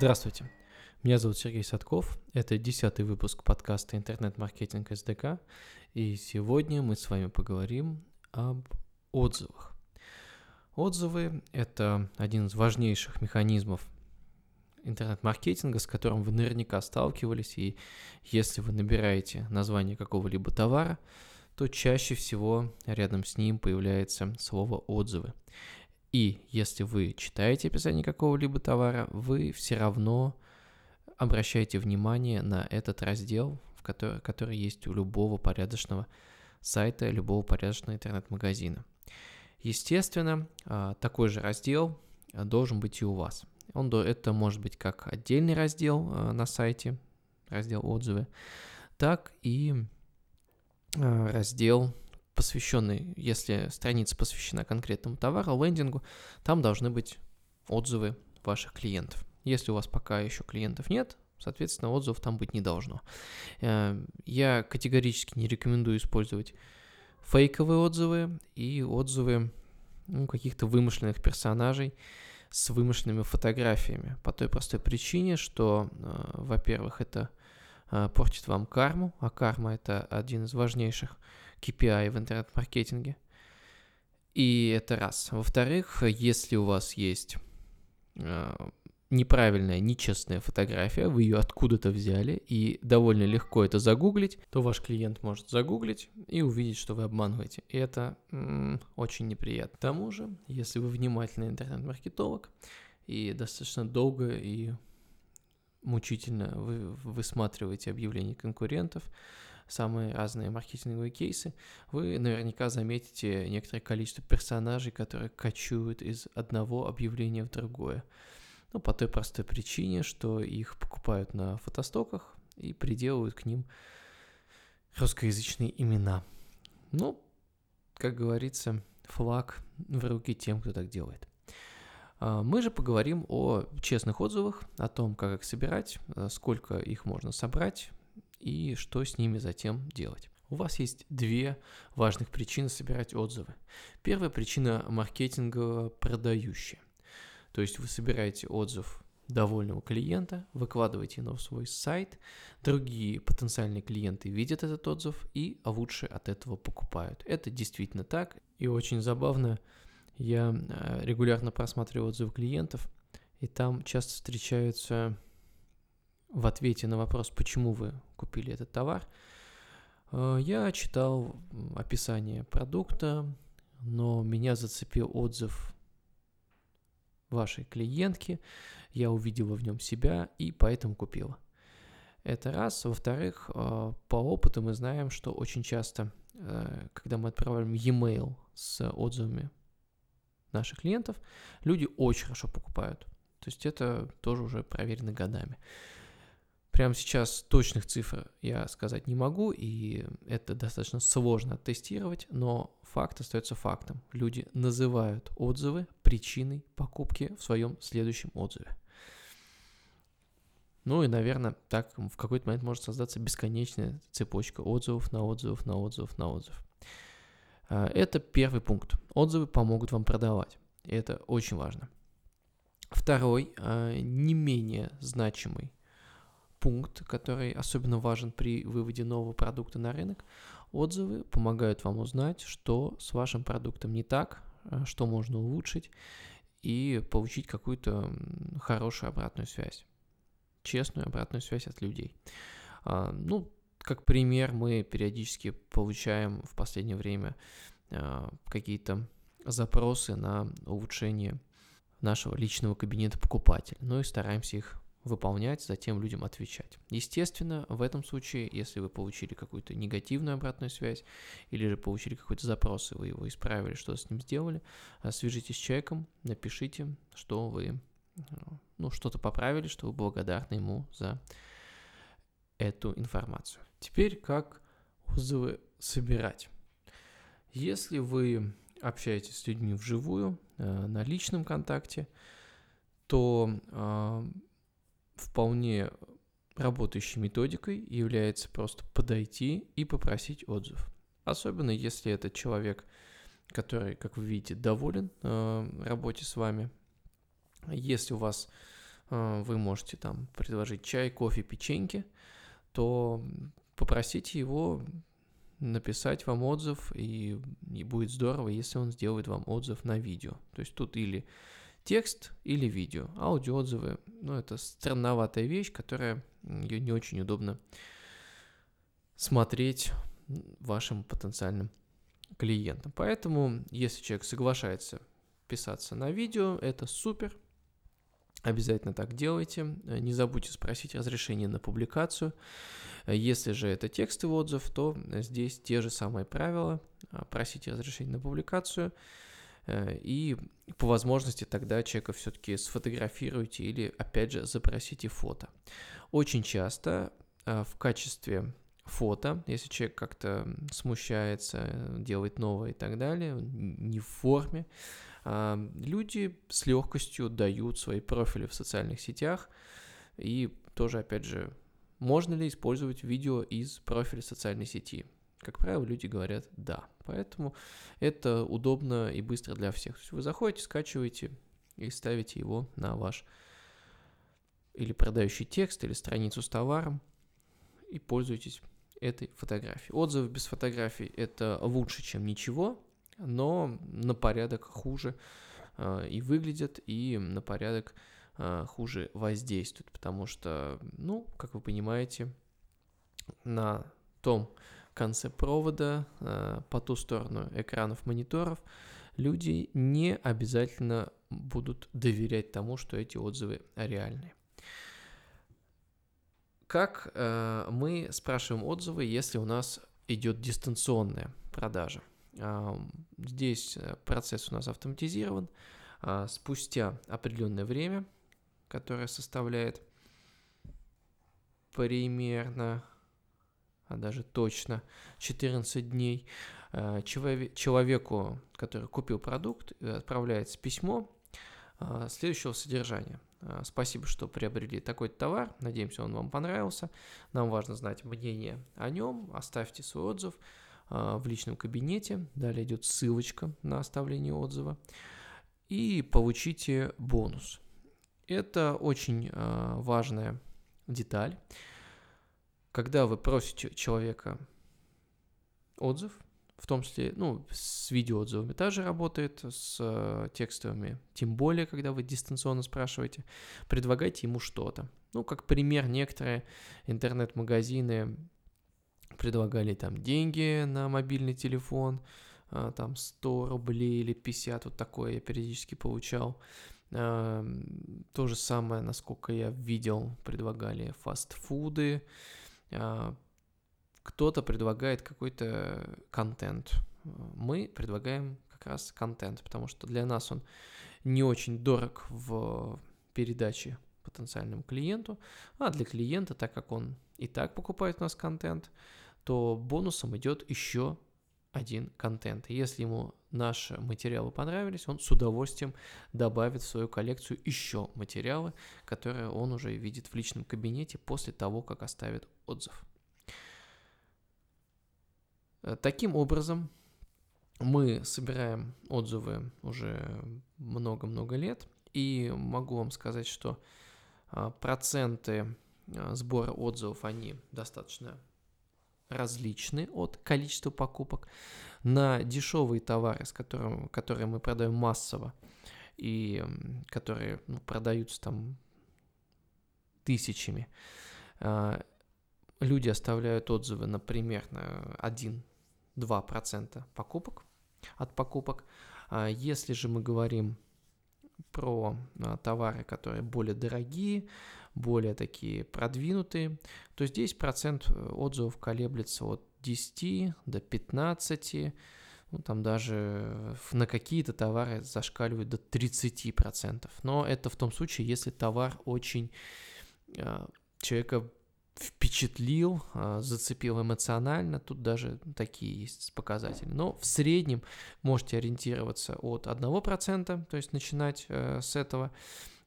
Здравствуйте, меня зовут Сергей Садков, это десятый выпуск подкаста «Интернет-маркетинг СДК», и сегодня мы с вами поговорим об отзывах. Отзывы – это один из важнейших механизмов интернет-маркетинга, с которым вы наверняка сталкивались, и если вы набираете название какого-либо товара, то чаще всего рядом с ним появляется слово «отзывы». И если вы читаете описание какого-либо товара, вы все равно обращаете внимание на этот раздел, в который, который есть у любого порядочного сайта, любого порядочного интернет-магазина. Естественно, а, такой же раздел а, должен быть и у вас. Он, это может быть как отдельный раздел а, на сайте, раздел отзывы, так и раздел посвященный, если страница посвящена конкретному товару, лендингу, там должны быть отзывы ваших клиентов. Если у вас пока еще клиентов нет, соответственно, отзывов там быть не должно. Э, я категорически не рекомендую использовать фейковые отзывы и отзывы ну, каких-то вымышленных персонажей с вымышленными фотографиями. По той простой причине, что, э, во-первых, это э, портит вам карму, а карма это один из важнейших KPI в интернет-маркетинге. И это раз. Во-вторых, если у вас есть э, неправильная, нечестная фотография, вы ее откуда-то взяли, и довольно легко это загуглить, то ваш клиент может загуглить и увидеть, что вы обманываете. И это м- очень неприятно. К тому же, если вы внимательный интернет-маркетолог и достаточно долго и мучительно вы высматриваете объявления конкурентов, самые разные маркетинговые кейсы, вы наверняка заметите некоторое количество персонажей, которые кочуют из одного объявления в другое. Ну, по той простой причине, что их покупают на фотостоках и приделывают к ним русскоязычные имена. Ну, как говорится, флаг в руки тем, кто так делает. А, мы же поговорим о честных отзывах, о том, как их собирать, э, сколько их можно собрать, и что с ними затем делать. У вас есть две важных причины собирать отзывы. Первая причина маркетингово продающая. То есть вы собираете отзыв довольного клиента, выкладываете его в свой сайт, другие потенциальные клиенты видят этот отзыв и лучше от этого покупают. Это действительно так, и очень забавно, я э, регулярно просматриваю отзывы клиентов, и там часто встречаются в ответе на вопрос, почему вы купили этот товар, э, я читал описание продукта, но меня зацепил отзыв вашей клиентки, я увидела в нем себя и поэтому купила. Это раз. Во-вторых, э, по опыту мы знаем, что очень часто, э, когда мы отправляем e-mail с отзывами наших клиентов, люди очень хорошо покупают. То есть это тоже уже проверено годами. Прямо сейчас точных цифр я сказать не могу, и это достаточно сложно тестировать, но факт остается фактом. Люди называют отзывы причиной покупки в своем следующем отзыве. Ну и, наверное, так в какой-то момент может создаться бесконечная цепочка отзывов на отзывов на отзывов на отзыв. А, это первый пункт. Отзывы помогут вам продавать. Это очень важно. Второй, а, не менее значимый пункт, который особенно важен при выводе нового продукта на рынок. Отзывы помогают вам узнать, что с вашим продуктом не так, э, что можно улучшить и получить какую-то хорошую обратную связь, честную обратную связь от людей. А, ну, как пример, мы периодически получаем в последнее время а, какие-то запросы на улучшение нашего личного кабинета покупателя, ну и стараемся их выполнять, затем людям отвечать. Естественно, в этом случае, если вы получили какую-то негативную обратную связь или же получили какой-то запрос, и вы его исправили, что с ним сделали, э, свяжитесь с человеком, напишите, что вы э, ну, что-то поправили, что вы благодарны ему за эту информацию. Теперь как отзывы собирать. Если вы общаетесь с людьми вживую, э, на личном контакте, то вполне работающей методикой является просто подойти и попросить отзыв. Особенно если это человек, который, как вы видите, доволен э, работе с вами. Если у вас э, вы можете там предложить чай, кофе, печеньки, то попросите его написать вам отзыв, и, и будет здорово, если он сделает вам отзыв на видео. То есть тут или текст, или видео. Аудиоотзывы, ну, это странноватая вещь, которая ее не очень удобно смотреть вашим потенциальным клиентам. Поэтому, если человек соглашается писаться на видео, это супер. Обязательно так делайте. Не забудьте спросить разрешение на публикацию. Если же это текстовый отзыв, то здесь те же самые правила. Просите разрешение на публикацию. И по возможности тогда человека все-таки сфотографируйте или, опять же, запросите фото. Очень часто в качестве фото, если человек как-то смущается, делает новое и так далее, не в форме, а, люди с легкостью дают свои профили в социальных сетях. И тоже, опять же, можно ли использовать видео из профиля социальной сети? Как правило, люди говорят «да». Поэтому это удобно и быстро для всех. То есть вы заходите, скачиваете и ставите его на ваш или продающий текст, или страницу с товаром и пользуетесь этой фотографией. Отзывы без фотографий – это лучше, чем ничего, но на порядок хуже э, и выглядят, и на порядок э, хуже воздействуют, потому что, ну, как вы понимаете, на том конце провода, э, по ту сторону экранов мониторов, люди не обязательно будут доверять тому, что эти отзывы реальные. Как э, мы спрашиваем отзывы, если у нас идет дистанционная продажа? Э, здесь процесс у нас автоматизирован. Спустя определенное время, которое составляет примерно, а даже точно 14 дней, э, человеку, который купил продукт, отправляется письмо э, следующего содержания – Э, спасибо, что приобрели такой товар. Надеемся, он вам понравился. Нам важно знать мнение о нем. Оставьте свой отзыв э, в личном кабинете. Далее идет ссылочка на оставление отзыва. И получите бонус. Это очень э, важная деталь. Когда вы просите человека отзыв, в том числе, ну, с видеоотзывами также работает, с э, текстовыми, тем более, когда вы дистанционно спрашиваете, предлагайте ему что-то. Ну, как пример, некоторые интернет-магазины предлагали там деньги на мобильный телефон, э, там 100 рублей или 50, вот такое я периодически получал. Э, то же самое, насколько я видел, предлагали фастфуды, кто-то предлагает какой-то контент. Мы предлагаем как раз контент, потому что для нас он не очень дорог в передаче потенциальному клиенту, а для клиента, так как он и так покупает у нас контент, то бонусом идет еще один контент. Если ему наши материалы понравились, он с удовольствием добавит в свою коллекцию еще материалы, которые он уже видит в личном кабинете после того, как оставит отзыв. Э, таким образом, мы собираем отзывы уже много-много лет, и могу вам сказать, что а, проценты а, сбора отзывов, они достаточно различны от количества покупок. На дешевые товары, с которым, которые мы продаем массово, и которые ну, продаются там тысячами, а, люди оставляют отзывы, например, на 1 2% покупок от покупок. А если же мы говорим про а, товары, которые более дорогие, более такие продвинутые, то здесь процент э, отзывов колеблется от 10 до 15, ну, там даже на какие-то товары зашкаливают до 30%. Но это в том случае, если товар очень а, человека впечатлил, а, зацепил эмоционально, тут даже такие есть показатели. Но в среднем можете ориентироваться от 1%, то есть начинать э, с этого.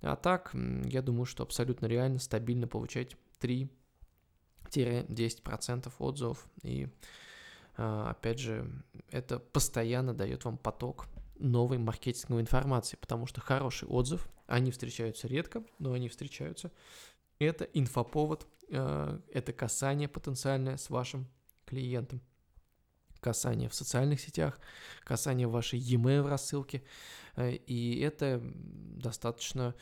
А так, я думаю, что абсолютно реально стабильно получать 3-10% отзывов. И а, опять же, это постоянно дает вам поток новой маркетинговой информации, потому что хороший отзыв Они встречаются редко, но они встречаются. Это инфоповод, э, это касание потенциальное с вашим клиентом. Касание в социальных сетях, касание вашей e-mail рассылке. Э, и это достаточно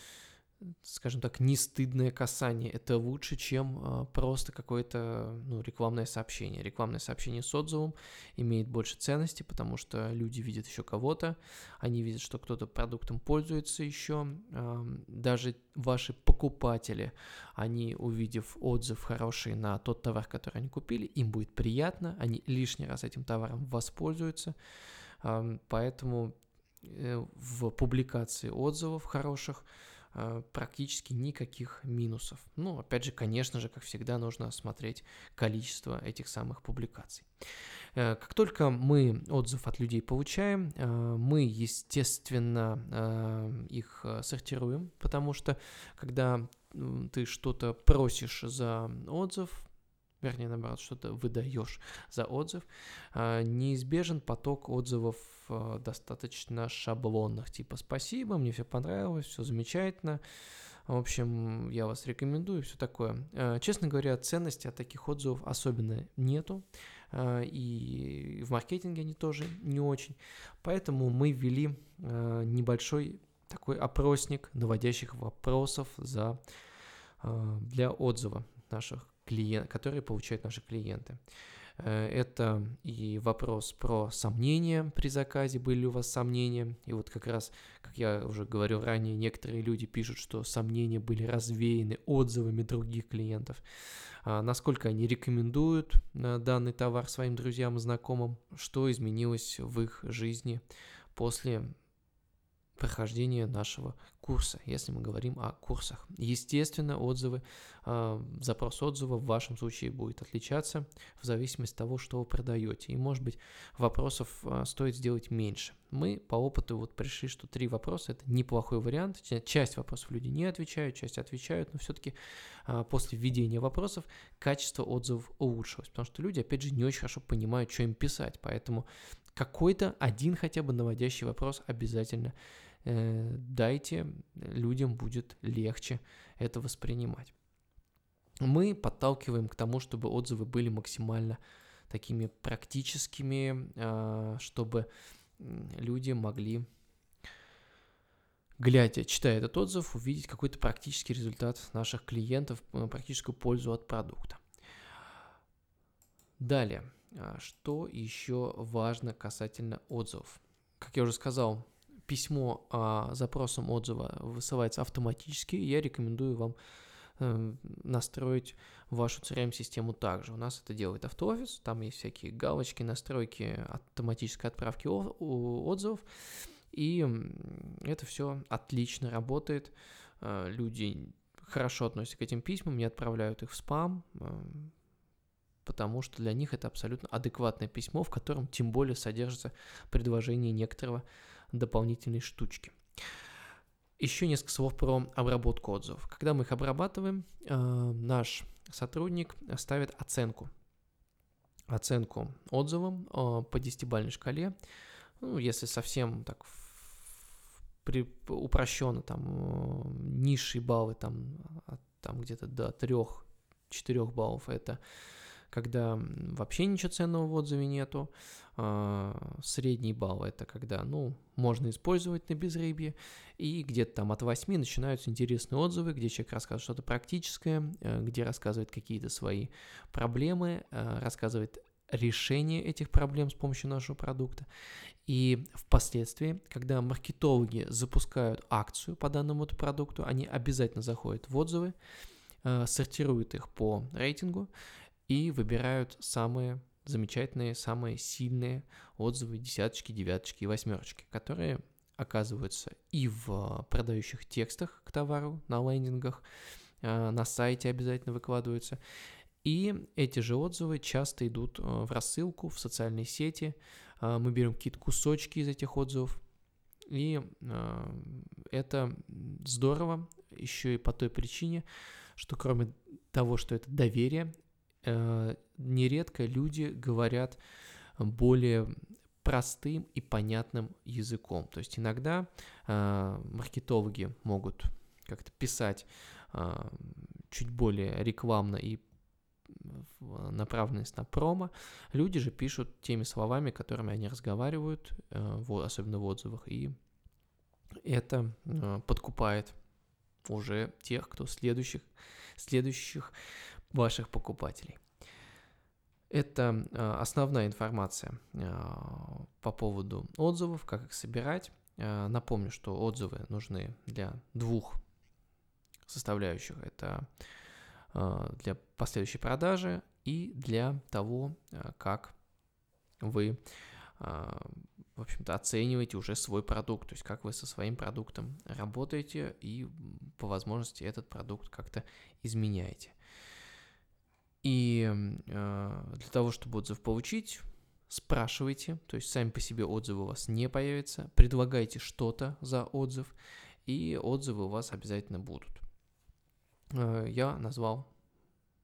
скажем так, не стыдное касание. Это лучше, чем э, просто какое-то ну, рекламное сообщение. Рекламное сообщение с отзывом имеет больше ценности, потому что люди видят еще кого-то, они видят, что кто-то продуктом пользуется еще. Даже ваши покупатели, они, увидев отзыв хороший на тот товар, который они купили, им будет приятно, они лишний раз этим товаром воспользуются. Поэтому э, в публикации отзывов хороших – практически никаких минусов. Ну, опять же, конечно же, как всегда, нужно смотреть количество этих самых публикаций. Э, как только мы отзыв от людей получаем, э, мы, естественно, их сортируем, потому что когда ты что-то просишь за отзыв, вернее, наоборот, что-то выдаешь за отзыв, неизбежен поток отзывов Э, достаточно шаблонных, типа «спасибо, мне все понравилось, все замечательно», в общем, я вас рекомендую, все такое. Э, честно говоря, ценности от таких отзывов особенно нету, и в маркетинге они тоже не очень. Поэтому мы ввели небольшой такой опросник наводящих вопросов за, для отзыва наших клиентов, которые получают наши клиенты. Э, это и вопрос про сомнения при заказе, были ли у вас сомнения. И вот как раз, как я уже говорил ранее, некоторые люди пишут, что сомнения были развеяны отзывами других клиентов. А насколько они рекомендуют э, данный товар своим друзьям и знакомым, что изменилось в их жизни после прохождения нашего курса, если мы говорим о курсах. Естественно, отзывы, э, запрос отзыва в вашем случае будет отличаться в зависимости от того, что вы продаете. И, может быть, вопросов э, стоит сделать меньше. Мы по опыту вот пришли, что три вопроса – это неплохой вариант. Часть вопросов люди не отвечают, часть отвечают, но все-таки э, после введения вопросов качество отзывов улучшилось, потому что люди, опять же, не очень хорошо понимают, что им писать, поэтому какой-то один хотя бы наводящий вопрос обязательно дайте, людям будет легче это воспринимать. Мы подталкиваем к тому, чтобы отзывы были максимально такими практическими, а, чтобы люди могли, глядя, читая этот отзыв, увидеть какой-то практический результат наших клиентов, э, практическую пользу от продукта. Далее, а, что еще важно касательно отзывов? Как я уже сказал, письмо а, запросом отзыва высылается автоматически, я рекомендую вам э, настроить вашу CRM-систему также. У нас это делает автоофис, там есть всякие галочки, настройки автоматической отправки отзывов, и это все отлично работает. Э, люди хорошо относятся к этим письмам, не отправляют их в спам, э, потому что для них это абсолютно адекватное письмо, в котором тем более содержится предложение некоторого дополнительные штучки. Еще несколько слов про обработку отзывов. Когда мы их обрабатываем, э, наш сотрудник ставит оценку. Оценку отзывам э, по 10-бальной шкале. Ну, если совсем так при, упрощенно, там э, низшие баллы там, там где-то до 3-4 баллов это когда вообще ничего ценного в отзыве нету. А, средний балл это когда, ну, можно использовать на безрыбье. И где-то там от 8 начинаются интересные отзывы, где человек рассказывает что-то практическое, э, где рассказывает какие-то свои проблемы, э, рассказывает решение этих проблем с помощью нашего продукта. И впоследствии, когда маркетологи запускают акцию по данному продукту, они обязательно заходят в отзывы, э, сортируют их по рейтингу и выбирают самые замечательные, самые сильные отзывы, десяточки, девяточки и восьмерочки, которые оказываются и в продающих текстах к товару на лендингах, э, на сайте обязательно выкладываются. И эти же отзывы часто идут э, в рассылку, в социальные сети. Э, мы берем какие-то кусочки из этих отзывов. И это здорово еще и по той причине, что кроме того, что это доверие, нередко люди говорят более простым и понятным языком. То есть иногда э, маркетологи могут как-то писать э, чуть более рекламно и направленность на промо, люди же пишут теми словами, которыми они разговаривают, э, особенно в отзывах, и это э, подкупает уже тех, кто следующих, следующих ваших покупателей. Это э, основная информация по поводу отзывов, как их собирать. Напомню, что отзывы нужны для двух составляющих. Это а, для последующей продажи и для того, а, как вы, а, в общем-то, оцениваете уже свой продукт, то есть как вы со своим продуктом работаете и по возможности этот продукт как-то изменяете. И для того, чтобы отзыв получить, спрашивайте, то есть сами по себе отзывы у вас не появятся, предлагайте что-то за отзыв, и отзывы у вас обязательно будут. Э, я назвал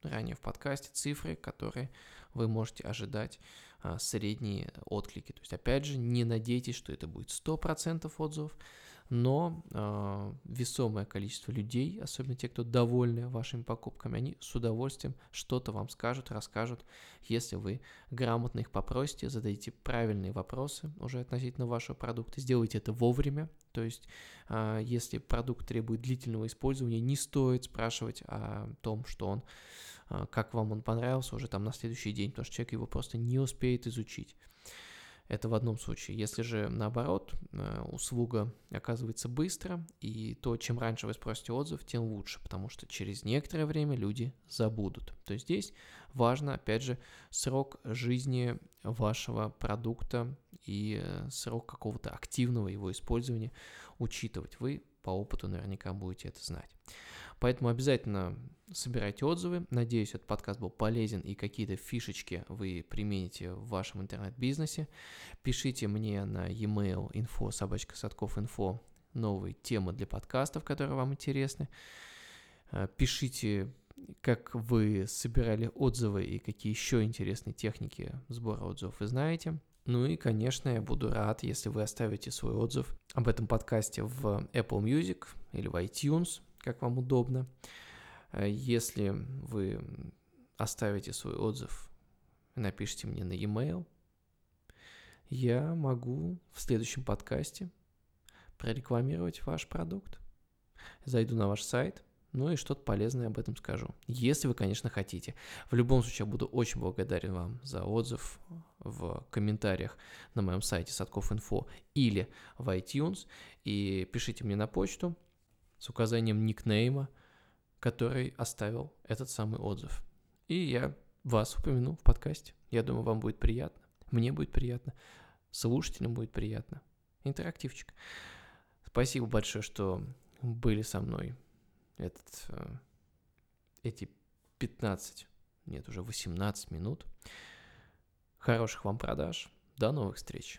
ранее в подкасте цифры, которые вы можете ожидать а, средние отклики. То есть, опять же, не надейтесь, что это будет 100% отзывов, но э, весомое количество людей, особенно те, кто довольны вашими покупками, они с удовольствием что-то вам скажут, расскажут, если вы грамотно их попросите, зададите правильные вопросы уже относительно вашего продукта, сделайте это вовремя, то есть э, если продукт требует длительного использования, не стоит спрашивать о том, что он, э, как вам он понравился уже там на следующий день, потому что человек его просто не успеет изучить. Это в одном случае. Если же наоборот, э, услуга оказывается быстро, и то, чем раньше вы спросите отзыв, тем лучше, потому что через некоторое время люди забудут. То есть здесь важно, опять же, срок жизни вашего продукта и э, срок какого-то активного его использования учитывать. Вы по опыту наверняка будете это знать. Поэтому обязательно собирайте отзывы. Надеюсь, этот подкаст был полезен и какие-то фишечки вы примените в вашем интернет-бизнесе. Пишите мне на e-mail info собачка садков info новые темы для подкастов, которые вам интересны. Э, пишите, как вы собирали отзывы и какие еще интересные техники сбора отзывов вы знаете. Ну и, конечно, я буду рад, если вы оставите свой отзыв об этом подкасте в Apple Music или в iTunes как вам удобно. Э, если вы оставите свой отзыв напишите мне на e-mail, я могу в следующем подкасте прорекламировать ваш продукт. Зайду на ваш сайт, ну и что-то полезное об этом скажу. Если вы, конечно, хотите. В любом случае, я буду очень благодарен вам за отзыв в комментариях на моем сайте Садков.инфо или в iTunes. И пишите мне на почту с указанием никнейма, который оставил этот самый отзыв. И я вас упомяну в подкасте. Я думаю, вам будет приятно. Мне будет приятно. Слушателям будет приятно. Интерактивчик. Спасибо большое, что были со мной этот, э, эти 15, нет, уже 18 минут. Хороших вам продаж. До новых встреч.